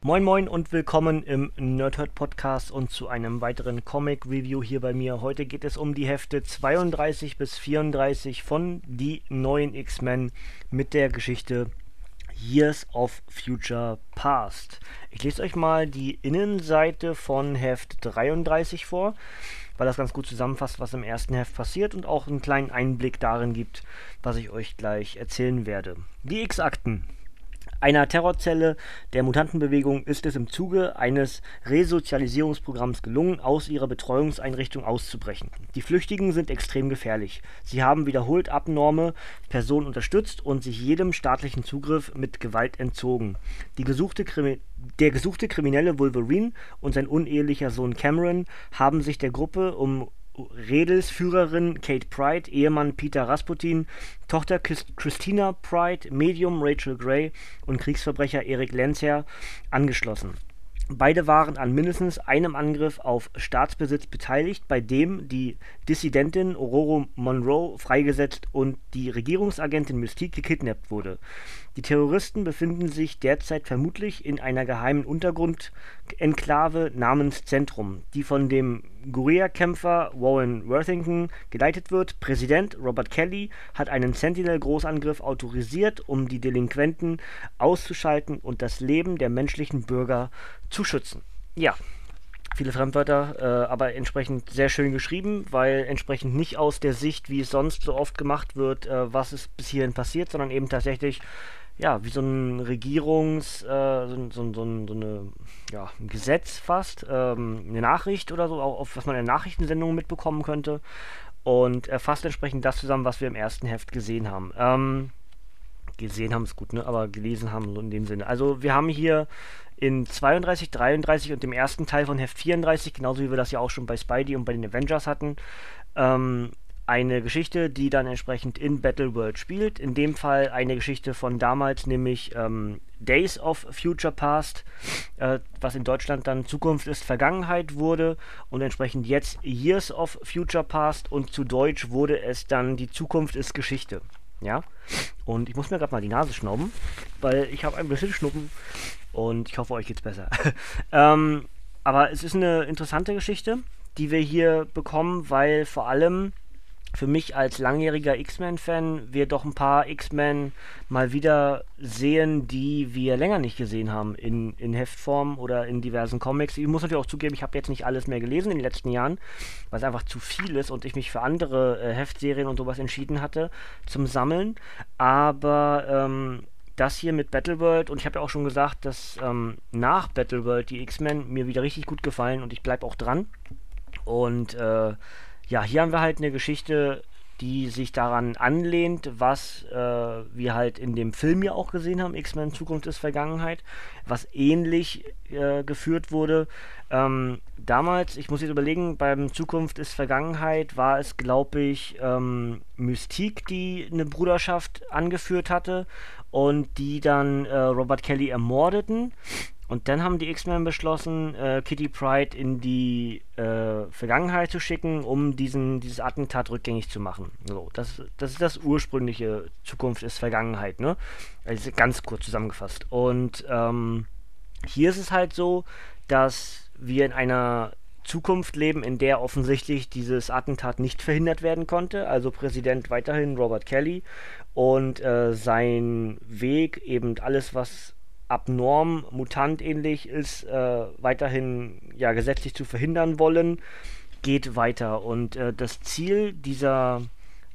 Moin Moin und willkommen im Nerdhurt Podcast und zu einem weiteren Comic Review hier bei mir. Heute geht es um die Hefte 32 bis 34 von Die neuen X-Men mit der Geschichte Years of Future Past. Ich lese euch mal die Innenseite von Heft 33 vor, weil das ganz gut zusammenfasst, was im ersten Heft passiert und auch einen kleinen Einblick darin gibt, was ich euch gleich erzählen werde. Die X-Akten. Einer Terrorzelle der Mutantenbewegung ist es im Zuge eines Resozialisierungsprogramms gelungen, aus ihrer Betreuungseinrichtung auszubrechen. Die Flüchtigen sind extrem gefährlich. Sie haben wiederholt abnorme Personen unterstützt und sich jedem staatlichen Zugriff mit Gewalt entzogen. Gesuchte der gesuchte kriminelle Wolverine und sein unehelicher Sohn Cameron haben sich der Gruppe um Redels Führerin Kate Pride, Ehemann Peter Rasputin, Tochter Christina Pride, Medium Rachel Gray und Kriegsverbrecher Eric Lenzer angeschlossen. Beide waren an mindestens einem Angriff auf Staatsbesitz beteiligt, bei dem die Dissidentin Aurora Monroe freigesetzt und die Regierungsagentin Mystique gekidnappt wurde. Die Terroristen befinden sich derzeit vermutlich in einer geheimen Untergrund-Enklave namens Zentrum, die von dem Guerilla-Kämpfer Warren Worthington geleitet wird. Präsident Robert Kelly hat einen Sentinel-Großangriff autorisiert, um die Delinquenten auszuschalten und das Leben der menschlichen Bürger zu schützen. Ja, viele Fremdwörter, äh, aber entsprechend sehr schön geschrieben, weil entsprechend nicht aus der Sicht, wie es sonst so oft gemacht wird, äh, was ist bis hierhin passiert, sondern eben tatsächlich ja, wie so ein Regierungs, äh, so, so, so, so, eine, ja, ein Gesetz fast, ähm, eine Nachricht oder so, auf, was man in Nachrichtensendungen mitbekommen könnte. Und er fasst entsprechend das zusammen, was wir im ersten Heft gesehen haben. Ähm, gesehen haben ist gut, ne? aber gelesen haben so in dem Sinne. Also wir haben hier in 32, 33 und dem ersten Teil von Heft 34, genauso wie wir das ja auch schon bei Spidey und bei den Avengers hatten, ähm, eine Geschichte, die dann entsprechend in Battleworld spielt. In dem Fall eine Geschichte von damals, nämlich ähm, Days of Future Past, äh, was in Deutschland dann Zukunft ist Vergangenheit wurde und entsprechend jetzt Years of Future Past und zu Deutsch wurde es dann Die Zukunft ist Geschichte. Ja, und ich muss mir gerade mal die Nase schnauben, weil ich habe ein bisschen Schnuppen und ich hoffe, euch geht's besser. ähm, aber es ist eine interessante Geschichte, die wir hier bekommen, weil vor allem für mich als langjähriger X-Men-Fan wir doch ein paar X-Men mal wieder sehen, die wir länger nicht gesehen haben in, in Heftform oder in diversen Comics. Ich muss natürlich auch zugeben, ich habe jetzt nicht alles mehr gelesen in den letzten Jahren, weil es einfach zu viel ist und ich mich für andere äh, Heftserien und sowas entschieden hatte zum Sammeln. Aber ähm, das hier mit Battleworld und ich habe ja auch schon gesagt, dass ähm, nach Battleworld die X-Men mir wieder richtig gut gefallen und ich bleibe auch dran. Und äh, ja, hier haben wir halt eine Geschichte, die sich daran anlehnt, was äh, wir halt in dem Film ja auch gesehen haben, X-Men Zukunft ist Vergangenheit, was ähnlich äh, geführt wurde. Ähm, damals, ich muss jetzt überlegen, beim Zukunft ist Vergangenheit war es, glaube ich, ähm, Mystique, die eine Bruderschaft angeführt hatte und die dann äh, Robert Kelly ermordeten. Und dann haben die X-Men beschlossen, äh, Kitty Pride in die äh, Vergangenheit zu schicken, um diesen, dieses Attentat rückgängig zu machen. So, das, das ist das ursprüngliche Zukunft ist Vergangenheit, ne? Also ganz kurz zusammengefasst. Und ähm, hier ist es halt so, dass wir in einer Zukunft leben, in der offensichtlich dieses Attentat nicht verhindert werden konnte. Also Präsident weiterhin Robert Kelly und äh, sein Weg, eben alles, was abnorm, mutantähnlich ist, äh, weiterhin ja gesetzlich zu verhindern wollen, geht weiter. Und äh, das Ziel dieser,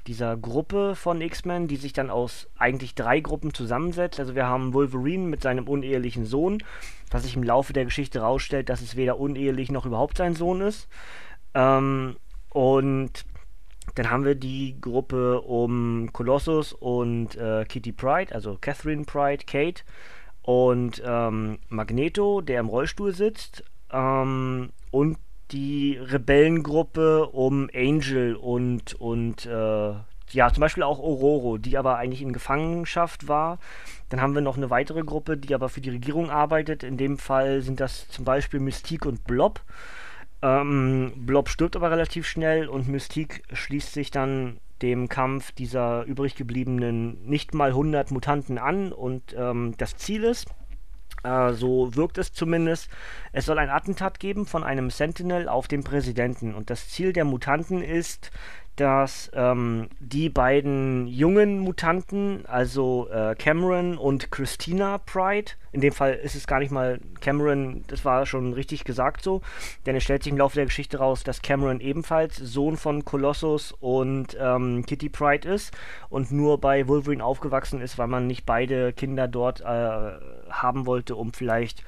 dieser Gruppe von X-Men, die sich dann aus eigentlich drei Gruppen zusammensetzt, also wir haben Wolverine mit seinem unehelichen Sohn, was sich im Laufe der Geschichte herausstellt, dass es weder unehelich noch überhaupt sein Sohn ist. Ähm, und dann haben wir die Gruppe um Colossus und äh, Kitty Pride, also Catherine Pride, Kate und ähm, Magneto, der im Rollstuhl sitzt, ähm, und die Rebellengruppe um Angel und, und äh, ja, zum Beispiel auch Ororo, die aber eigentlich in Gefangenschaft war. Dann haben wir noch eine weitere Gruppe, die aber für die Regierung arbeitet. In dem Fall sind das zum Beispiel Mystique und Blob. Ähm, Blob stirbt aber relativ schnell und Mystique schließt sich dann dem Kampf dieser übrig gebliebenen nicht mal 100 Mutanten an und ähm, das Ziel ist, Äh, so wirkt es zumindest. Es soll ein Attentat geben von einem Sentinel auf den Präsidenten. Und das Ziel der Mutanten ist, dass ähm, die beiden jungen Mutanten, also äh, Cameron und Christina Pride, in dem Fall ist es gar nicht mal Cameron, das war schon richtig gesagt so, denn es stellt sich im Laufe der Geschichte raus, dass Cameron ebenfalls Sohn von Colossus und ähm, Kitty Pride ist und nur bei Wolverine aufgewachsen ist, weil man nicht beide Kinder dort äh, haben wollte, um vielleicht,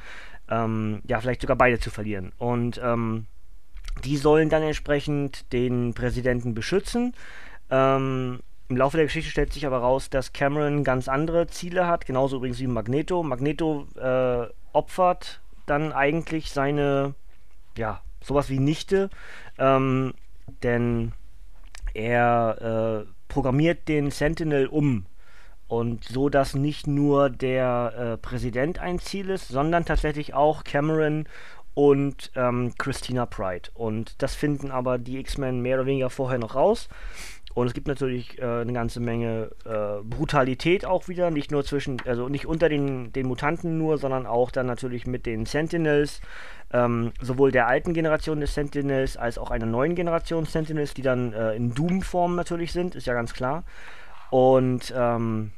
ähm, ja, vielleicht sogar beide zu verlieren. Und ähm, die sollen dann entsprechend den Präsidenten beschützen. Ähm, Im Laufe der Geschichte stellt sich aber raus, dass Cameron ganz andere Ziele hat, genauso übrigens wie Magneto. Magneto äh, opfert dann eigentlich seine, ja, sowas wie Nichte, ähm, denn er äh, programmiert den Sentinel um. Und so, dass nicht nur der äh, Präsident ein Ziel ist, sondern tatsächlich auch Cameron und ähm, Christina Pride. Und das finden aber die X-Men mehr oder weniger vorher noch raus. Und es gibt natürlich äh, eine ganze Menge äh, Brutalität auch wieder, nicht nur zwischen, also nicht unter den, den Mutanten nur, sondern auch dann natürlich mit den Sentinels, ähm, sowohl der alten Generation des Sentinels als auch einer neuen Generation Sentinels, die dann äh, in Doom-Form natürlich sind, ist ja ganz klar. Und ähm,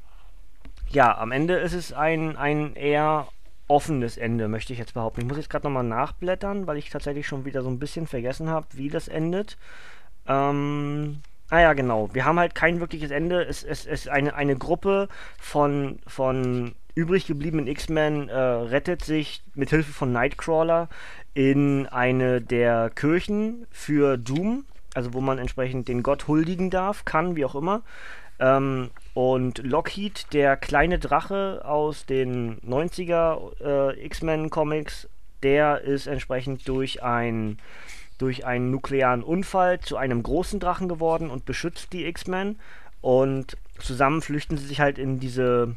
ja, am Ende ist es ein, ein eher offenes Ende, möchte ich jetzt behaupten. Ich muss jetzt gerade nochmal nachblättern, weil ich tatsächlich schon wieder so ein bisschen vergessen habe, wie das endet. Ähm, ah ja, genau. Wir haben halt kein wirkliches Ende. Es, ist eine, eine Gruppe von, von übrig gebliebenen X-Men äh, rettet sich mit Hilfe von Nightcrawler in eine der Kirchen für Doom, also wo man entsprechend den Gott huldigen darf, kann, wie auch immer. Ähm, und Lockheed, der kleine Drache aus den 90er äh, X-Men-Comics, der ist entsprechend durch, ein, durch einen nuklearen Unfall zu einem großen Drachen geworden und beschützt die X-Men. Und zusammen flüchten sie sich halt in diese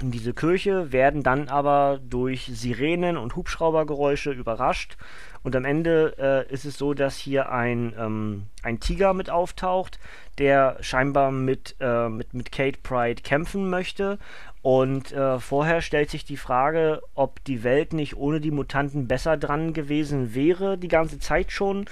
in diese Kirche, werden dann aber durch Sirenen und Hubschraubergeräusche überrascht. Und am Ende äh, ist es so, dass hier ein, ähm, ein Tiger mit auftaucht, der scheinbar mit, äh, mit, mit Kate Pride kämpfen möchte. Und äh, vorher stellt sich die Frage, ob die Welt nicht ohne die Mutanten besser dran gewesen wäre, die ganze Zeit schon,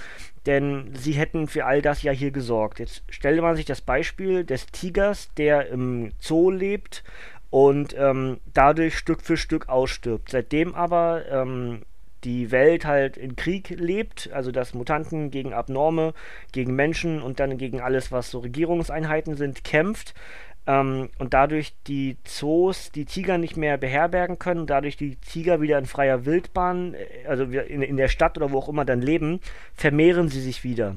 denn sie hätten für all das ja hier gesorgt. Jetzt stelle man sich das Beispiel des Tigers, der im Zoo lebt und ähm, dadurch Stück für Stück ausstirbt. Seitdem aber ähm, die Welt halt in Krieg lebt, also dass Mutanten gegen Abnorme, gegen Menschen und dann gegen alles, was so Regierungseinheiten sind, kämpft, ähm, und dadurch die Zoos die Tiger nicht mehr beherbergen können, dadurch die Tiger wieder in freier Wildbahn, äh, also in, in der Stadt oder wo auch immer dann leben, vermehren sie sich wieder.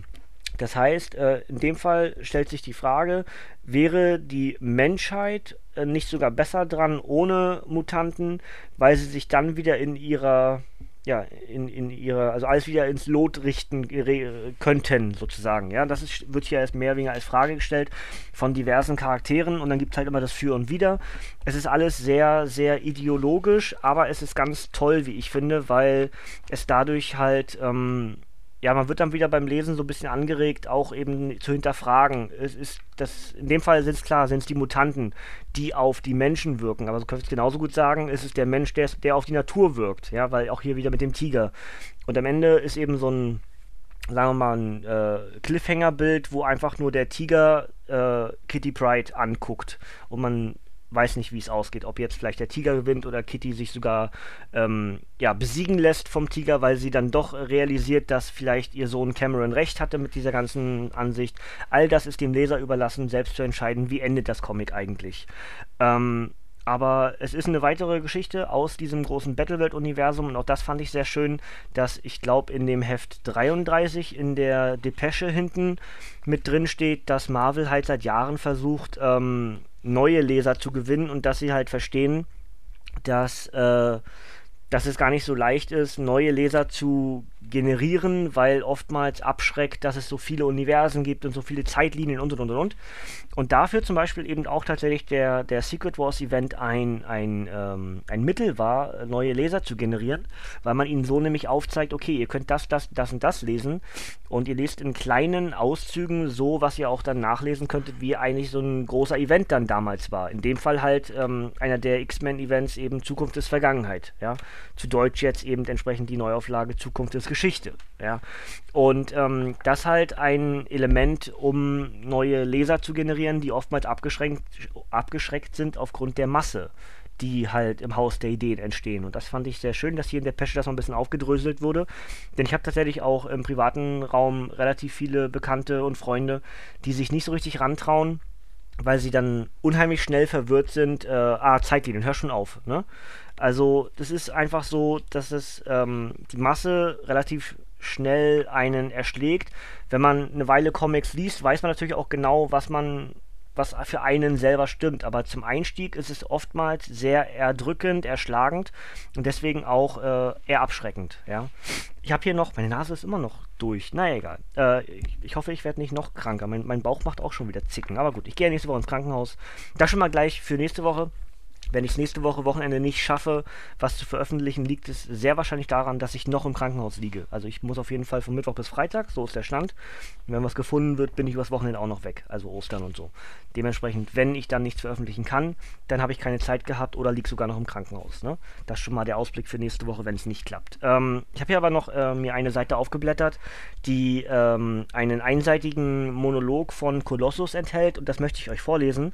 Das heißt, äh, in dem Fall stellt sich die Frage, wäre die Menschheit äh, nicht sogar besser dran ohne Mutanten, weil sie sich dann wieder in ihrer ja, in, in ihre, also alles wieder ins Lot richten könnten, sozusagen. Ja, das ist, wird hier erst mehr oder weniger als Frage gestellt von diversen Charakteren und dann gibt es halt immer das Für und Wider. Es ist alles sehr, sehr ideologisch, aber es ist ganz toll, wie ich finde, weil es dadurch halt ähm, ja, man wird dann wieder beim Lesen so ein bisschen angeregt, auch eben zu hinterfragen. Es ist das, in dem Fall sind es klar, sind es die Mutanten, die auf die Menschen wirken. Aber so könnte ich genauso gut sagen, es ist der Mensch, der, der auf die Natur wirkt. Ja, weil auch hier wieder mit dem Tiger. Und am Ende ist eben so ein, sagen wir mal, ein äh, Cliffhanger-Bild, wo einfach nur der Tiger äh, Kitty Pride anguckt. Und man weiß nicht, wie es ausgeht. Ob jetzt vielleicht der Tiger gewinnt oder Kitty sich sogar ähm, ja, besiegen lässt vom Tiger, weil sie dann doch realisiert, dass vielleicht ihr Sohn Cameron recht hatte mit dieser ganzen Ansicht. All das ist dem Leser überlassen, selbst zu entscheiden, wie endet das Comic eigentlich. Ähm, aber es ist eine weitere Geschichte aus diesem großen Battleworld-Universum und auch das fand ich sehr schön, dass ich glaube in dem Heft 33 in der Depesche hinten mit drin steht, dass Marvel halt seit Jahren versucht, ähm, neue Leser zu gewinnen und dass sie halt verstehen, dass äh, dass es gar nicht so leicht ist, neue Leser zu generieren, weil oftmals abschreckt, dass es so viele Universen gibt und so viele Zeitlinien und und und und. Und dafür zum Beispiel eben auch tatsächlich der, der Secret Wars Event ein, ein, ähm, ein Mittel war, neue Leser zu generieren, weil man ihnen so nämlich aufzeigt, okay, ihr könnt das, das, das und das lesen und ihr lest in kleinen Auszügen so, was ihr auch dann nachlesen könntet, wie eigentlich so ein großer Event dann damals war. In dem Fall halt ähm, einer der X-Men-Events eben Zukunft ist Vergangenheit, ja. Zu Deutsch jetzt eben entsprechend die Neuauflage Zukunft ist Geschichte, ja. Und ähm, das halt ein Element, um neue Leser zu generieren, die oftmals abgeschränkt, abgeschreckt sind aufgrund der Masse die halt im Haus der Ideen entstehen. Und das fand ich sehr schön, dass hier in der Pesche das noch ein bisschen aufgedröselt wurde. Denn ich habe tatsächlich auch im privaten Raum relativ viele Bekannte und Freunde, die sich nicht so richtig rantrauen, weil sie dann unheimlich schnell verwirrt sind. Äh, ah, Zeitlinien, hör schon auf. Ne? Also das ist einfach so, dass es ähm, die Masse relativ schnell einen erschlägt. Wenn man eine Weile Comics liest, weiß man natürlich auch genau, was man was für einen selber stimmt. Aber zum Einstieg ist es oftmals sehr erdrückend, erschlagend und deswegen auch äh, eher abschreckend. Ja? Ich habe hier noch, meine Nase ist immer noch durch. Na egal. Äh, ich, ich, hoffe, ich werde nicht noch kranker. Mein, mein Bauch macht auch schon wieder Zicken. Aber gut, ich gehe nächste Woche ins Krankenhaus. Das schon mal gleich für nächste Woche. Wenn ich es nächste Woche Wochenende nicht schaffe, was zu veröffentlichen, liegt es sehr wahrscheinlich daran, dass ich noch im Krankenhaus liege. Also ich muss auf jeden Fall von Mittwoch bis Freitag, so ist der Stand. Und wenn was gefunden wird, bin ich übers Wochenende auch noch weg, also Ostern und so. Dementsprechend, wenn ich dann nichts veröffentlichen kann, dann habe ich keine Zeit gehabt oder liege sogar noch im Krankenhaus. Ne? Das ist schon mal der Ausblick für nächste Woche, wenn es nicht klappt. Ähm, ich habe hier aber noch äh, mir eine Seite aufgeblättert, die ähm, einen einseitigen Monolog von Kolossus enthält und das möchte ich euch vorlesen.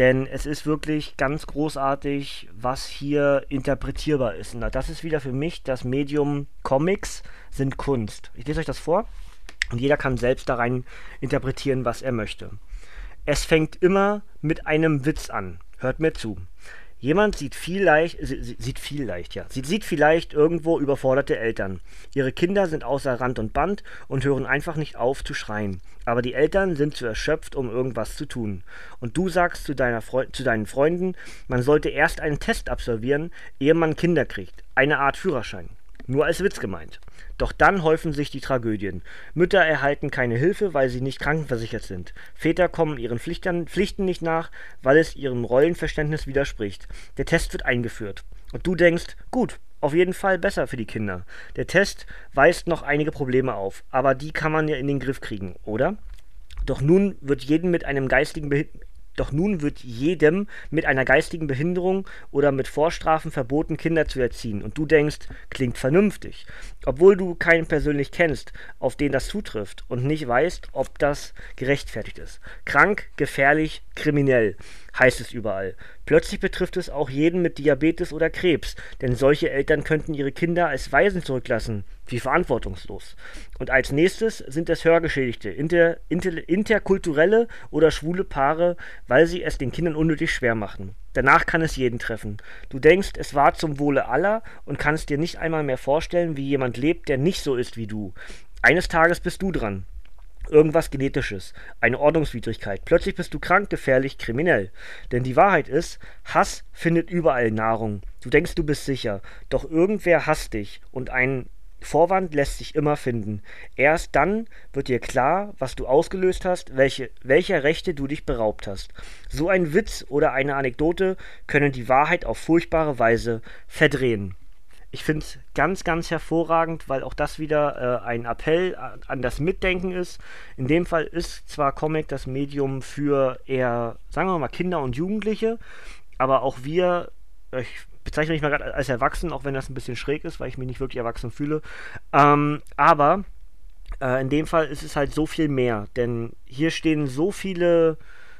Denn es ist wirklich ganz großartig, was hier interpretierbar ist. Und das ist wieder für mich das Medium Comics sind Kunst. Ich lese euch das vor und jeder kann selbst da rein interpretieren, was er möchte. Es fängt immer mit einem Witz an. Hört mir zu. Jemand sieht vielleicht, sieht vielleicht, ja, sieht, sieht vielleicht irgendwo überforderte Eltern. Ihre Kinder sind außer Rand und Band und hören einfach nicht auf zu schreien. Aber die Eltern sind zu erschöpft, um irgendwas zu tun. Und du sagst zu, deiner Fre zu deinen Freunden, man sollte erst einen Test absolvieren, ehe man Kinder kriegt. Eine Art Führerschein. Nur als Witz gemeint. Doch dann häufen sich die Tragödien. Mütter erhalten keine Hilfe, weil sie nicht krankenversichert sind. Väter kommen ihren Pflichtern, Pflichten nicht nach, weil es ihrem Rollenverständnis widerspricht. Der Test wird eingeführt. Und du denkst, gut, auf jeden Fall besser für die Kinder. Der Test weist noch einige Probleme auf, aber die kann man ja in den Griff kriegen, oder? Doch nun wird jedem mit einem geistigen Behinderung doch nun wird jedem mit einer geistigen Behinderung oder mit Vorstrafen verboten, Kinder zu erziehen. Und du denkst, klingt vernünftig. Obwohl du keinen persönlich kennst, auf den das zutrifft und nicht weißt, ob das gerechtfertigt ist. Krank, gefährlich, kriminell heißt es überall. Plötzlich betrifft es auch jeden mit Diabetes oder Krebs, denn solche Eltern könnten ihre Kinder als Waisen zurücklassen. Wie verantwortungslos. Und als nächstes sind es Hörgeschädigte, inter, inter, interkulturelle oder schwule Paare, weil sie es den Kindern unnötig schwer machen. Danach kann es jeden treffen. Du denkst, es war zum Wohle aller und kannst dir nicht einmal mehr vorstellen, wie jemand lebt, der nicht so ist wie du. Eines Tages bist du dran irgendwas Genetisches, eine Ordnungswidrigkeit. Plötzlich bist du krank, gefährlich, kriminell. Denn die Wahrheit ist, Hass findet überall Nahrung. Du denkst, du bist sicher, doch irgendwer hasst dich und ein Vorwand lässt sich immer finden. Erst dann wird dir klar, was du ausgelöst hast, welche, welcher Rechte du dich beraubt hast. So ein Witz oder eine Anekdote können die Wahrheit auf furchtbare Weise verdrehen. Ich finde es ganz, ganz hervorragend, weil auch das wieder äh, ein Appell an das Mitdenken ist. In dem Fall ist zwar Comic das Medium für eher, sagen wir mal, Kinder und Jugendliche, aber auch wir, ich bezeichne mich mal gerade als erwachsen, auch wenn das ein bisschen schräg ist, weil ich mich nicht wirklich erwachsen fühle. Ähm, aber äh, in dem Fall ist es halt so viel mehr, denn hier stehen so viele,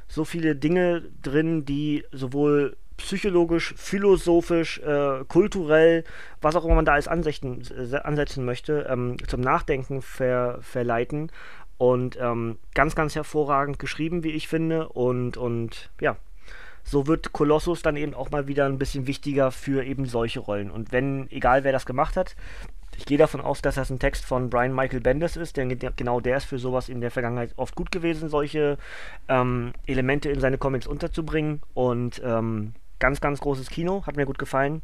so viele Dinge drin, die sowohl psychologisch, philosophisch, äh, kulturell, was auch immer man da als Ansichten, äh, ansetzen möchte, ähm, zum Nachdenken ver, verleiten. Und ähm, ganz, ganz hervorragend geschrieben, wie ich finde. Und, und ja, so wird Kolossus dann eben auch mal wieder ein bisschen wichtiger für eben solche Rollen. Und wenn, egal wer das gemacht hat, ich gehe davon aus, dass das ein Text von Brian Michael Bendis ist, denn genau der ist für sowas in der Vergangenheit oft gut gewesen, solche ähm, Elemente in seine Comics unterzubringen. Und ähm, Ganz, ganz großes Kino, hat mir gut gefallen.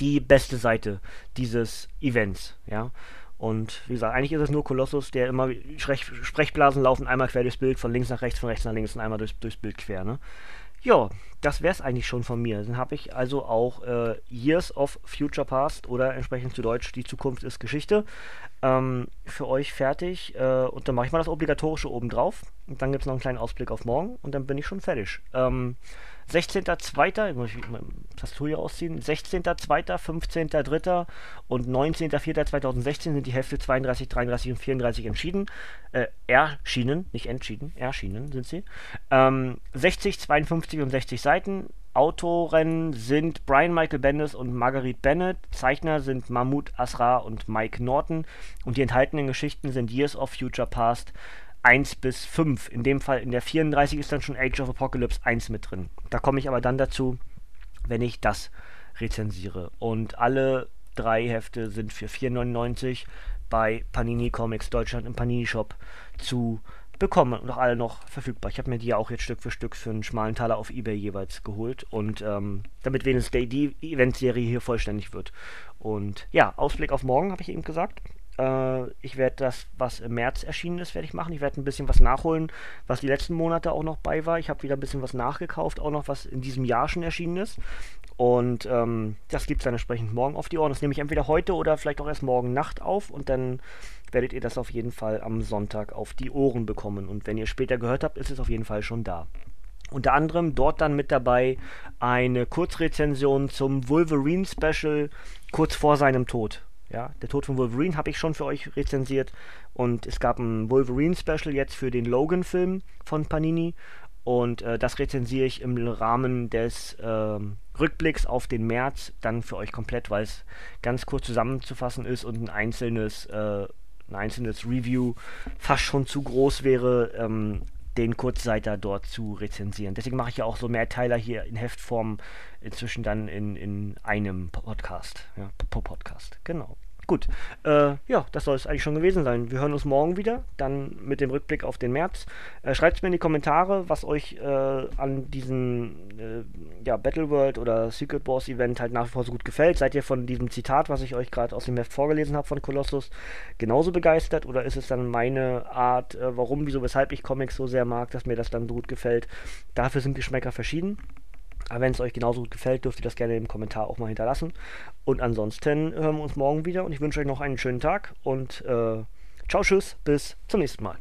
die beste Seite dieses Events, ja. Und wie gesagt, eigentlich ist es nur Kolossus, der immer Sprech Sprechblasen laufen, einmal quer durchs Bild, von links nach rechts, von rechts nach links und einmal durchs, durchs Bild quer, ne? Ja, das wäre es eigentlich schon von mir. Dann habe ich also auch äh, Years of Future Past oder entsprechend zu Deutsch Die Zukunft ist Geschichte ähm, für euch fertig. Äh, und dann mache ich mal das Obligatorische oben drauf. Und dann gibt es noch einen kleinen Ausblick auf morgen und dann bin ich schon fertig. Ähm, 16.02. Ich muss Tastatur hier ausziehen. 16.02., 15.03. und 19.04.2016 sind die Hälfte 32, 33 und 34 entschieden. Äh, erschienen, nicht entschieden, erschienen sind sie. Ähm, 60, 52 und 60 Seiten. Autoren sind Brian Michael Bendis und Marguerite Bennett. Zeichner sind Mahmoud Asra und Mike Norton. Und die enthaltenen Geschichten sind Years of Future Past, 1 bis 5. In dem Fall in der 34 ist dann schon Age of Apocalypse 1 mit drin. Da komme ich aber dann dazu, wenn ich das rezensiere. Und alle drei Hefte sind für 4,99 bei Panini Comics Deutschland im Panini Shop zu bekommen und auch alle noch verfügbar. Ich habe mir die ja auch jetzt Stück für Stück für einen schmalen Taler auf Ebay jeweils geholt und ähm, damit wenigstens die Event-Serie hier vollständig wird. Und ja, Ausblick auf morgen habe ich eben gesagt. Äh, ich werde das, was im März erschienen ist, werde ich machen. Ich werde ein bisschen was nachholen, was die letzten Monate auch noch bei war. Ich habe wieder ein bisschen was nachgekauft, auch noch was in diesem Jahr schon erschienen ist. Und ähm, das gibt es dann entsprechend morgen auf die Ohren. Das nehme ich entweder heute oder vielleicht auch erst morgen Nacht auf und dann werdet ihr das auf jeden Fall am Sonntag auf die Ohren bekommen. Und wenn ihr später gehört habt, ist es auf jeden Fall schon da. Unter anderem dort dann mit dabei eine Kurzrezension zum Wolverine Special kurz vor seinem Tod. Ja, der Tod von Wolverine habe ich schon für euch rezensiert. Und es gab ein Wolverine-Special jetzt für den Logan-Film von Panini. Und äh, das rezensiere ich im Rahmen des äh, Rückblicks auf den März dann für euch komplett, weil es ganz kurz zusammenzufassen ist und ein einzelnes, äh, ein einzelnes Review fast schon zu groß wäre, ähm, den Kurzseiter dort zu rezensieren. Deswegen mache ich ja auch so Mehrteiler hier in Heftform inzwischen dann in, in einem Podcast. Ja, Podcast, genau. Gut, äh, ja, das soll es eigentlich schon gewesen sein. Wir hören uns morgen wieder, dann mit dem Rückblick auf den März. Äh, Schreibt mir in die Kommentare, was euch äh, an diesem äh, ja, Battle World oder Secret Boss Event halt nach wie vor so gut gefällt. Seid ihr von diesem Zitat, was ich euch gerade aus dem Heft vorgelesen habe von Colossus, genauso begeistert? Oder ist es dann meine Art, äh, warum, wieso, weshalb ich Comics so sehr mag, dass mir das dann so gut gefällt? Dafür sind Geschmäcker verschieden. Aber wenn es euch genauso gut gefällt, dürft ihr das gerne im Kommentar auch mal hinterlassen. Und ansonsten hören wir uns morgen wieder und ich wünsche euch noch einen schönen Tag und äh, ciao, tschüss, bis zum nächsten Mal.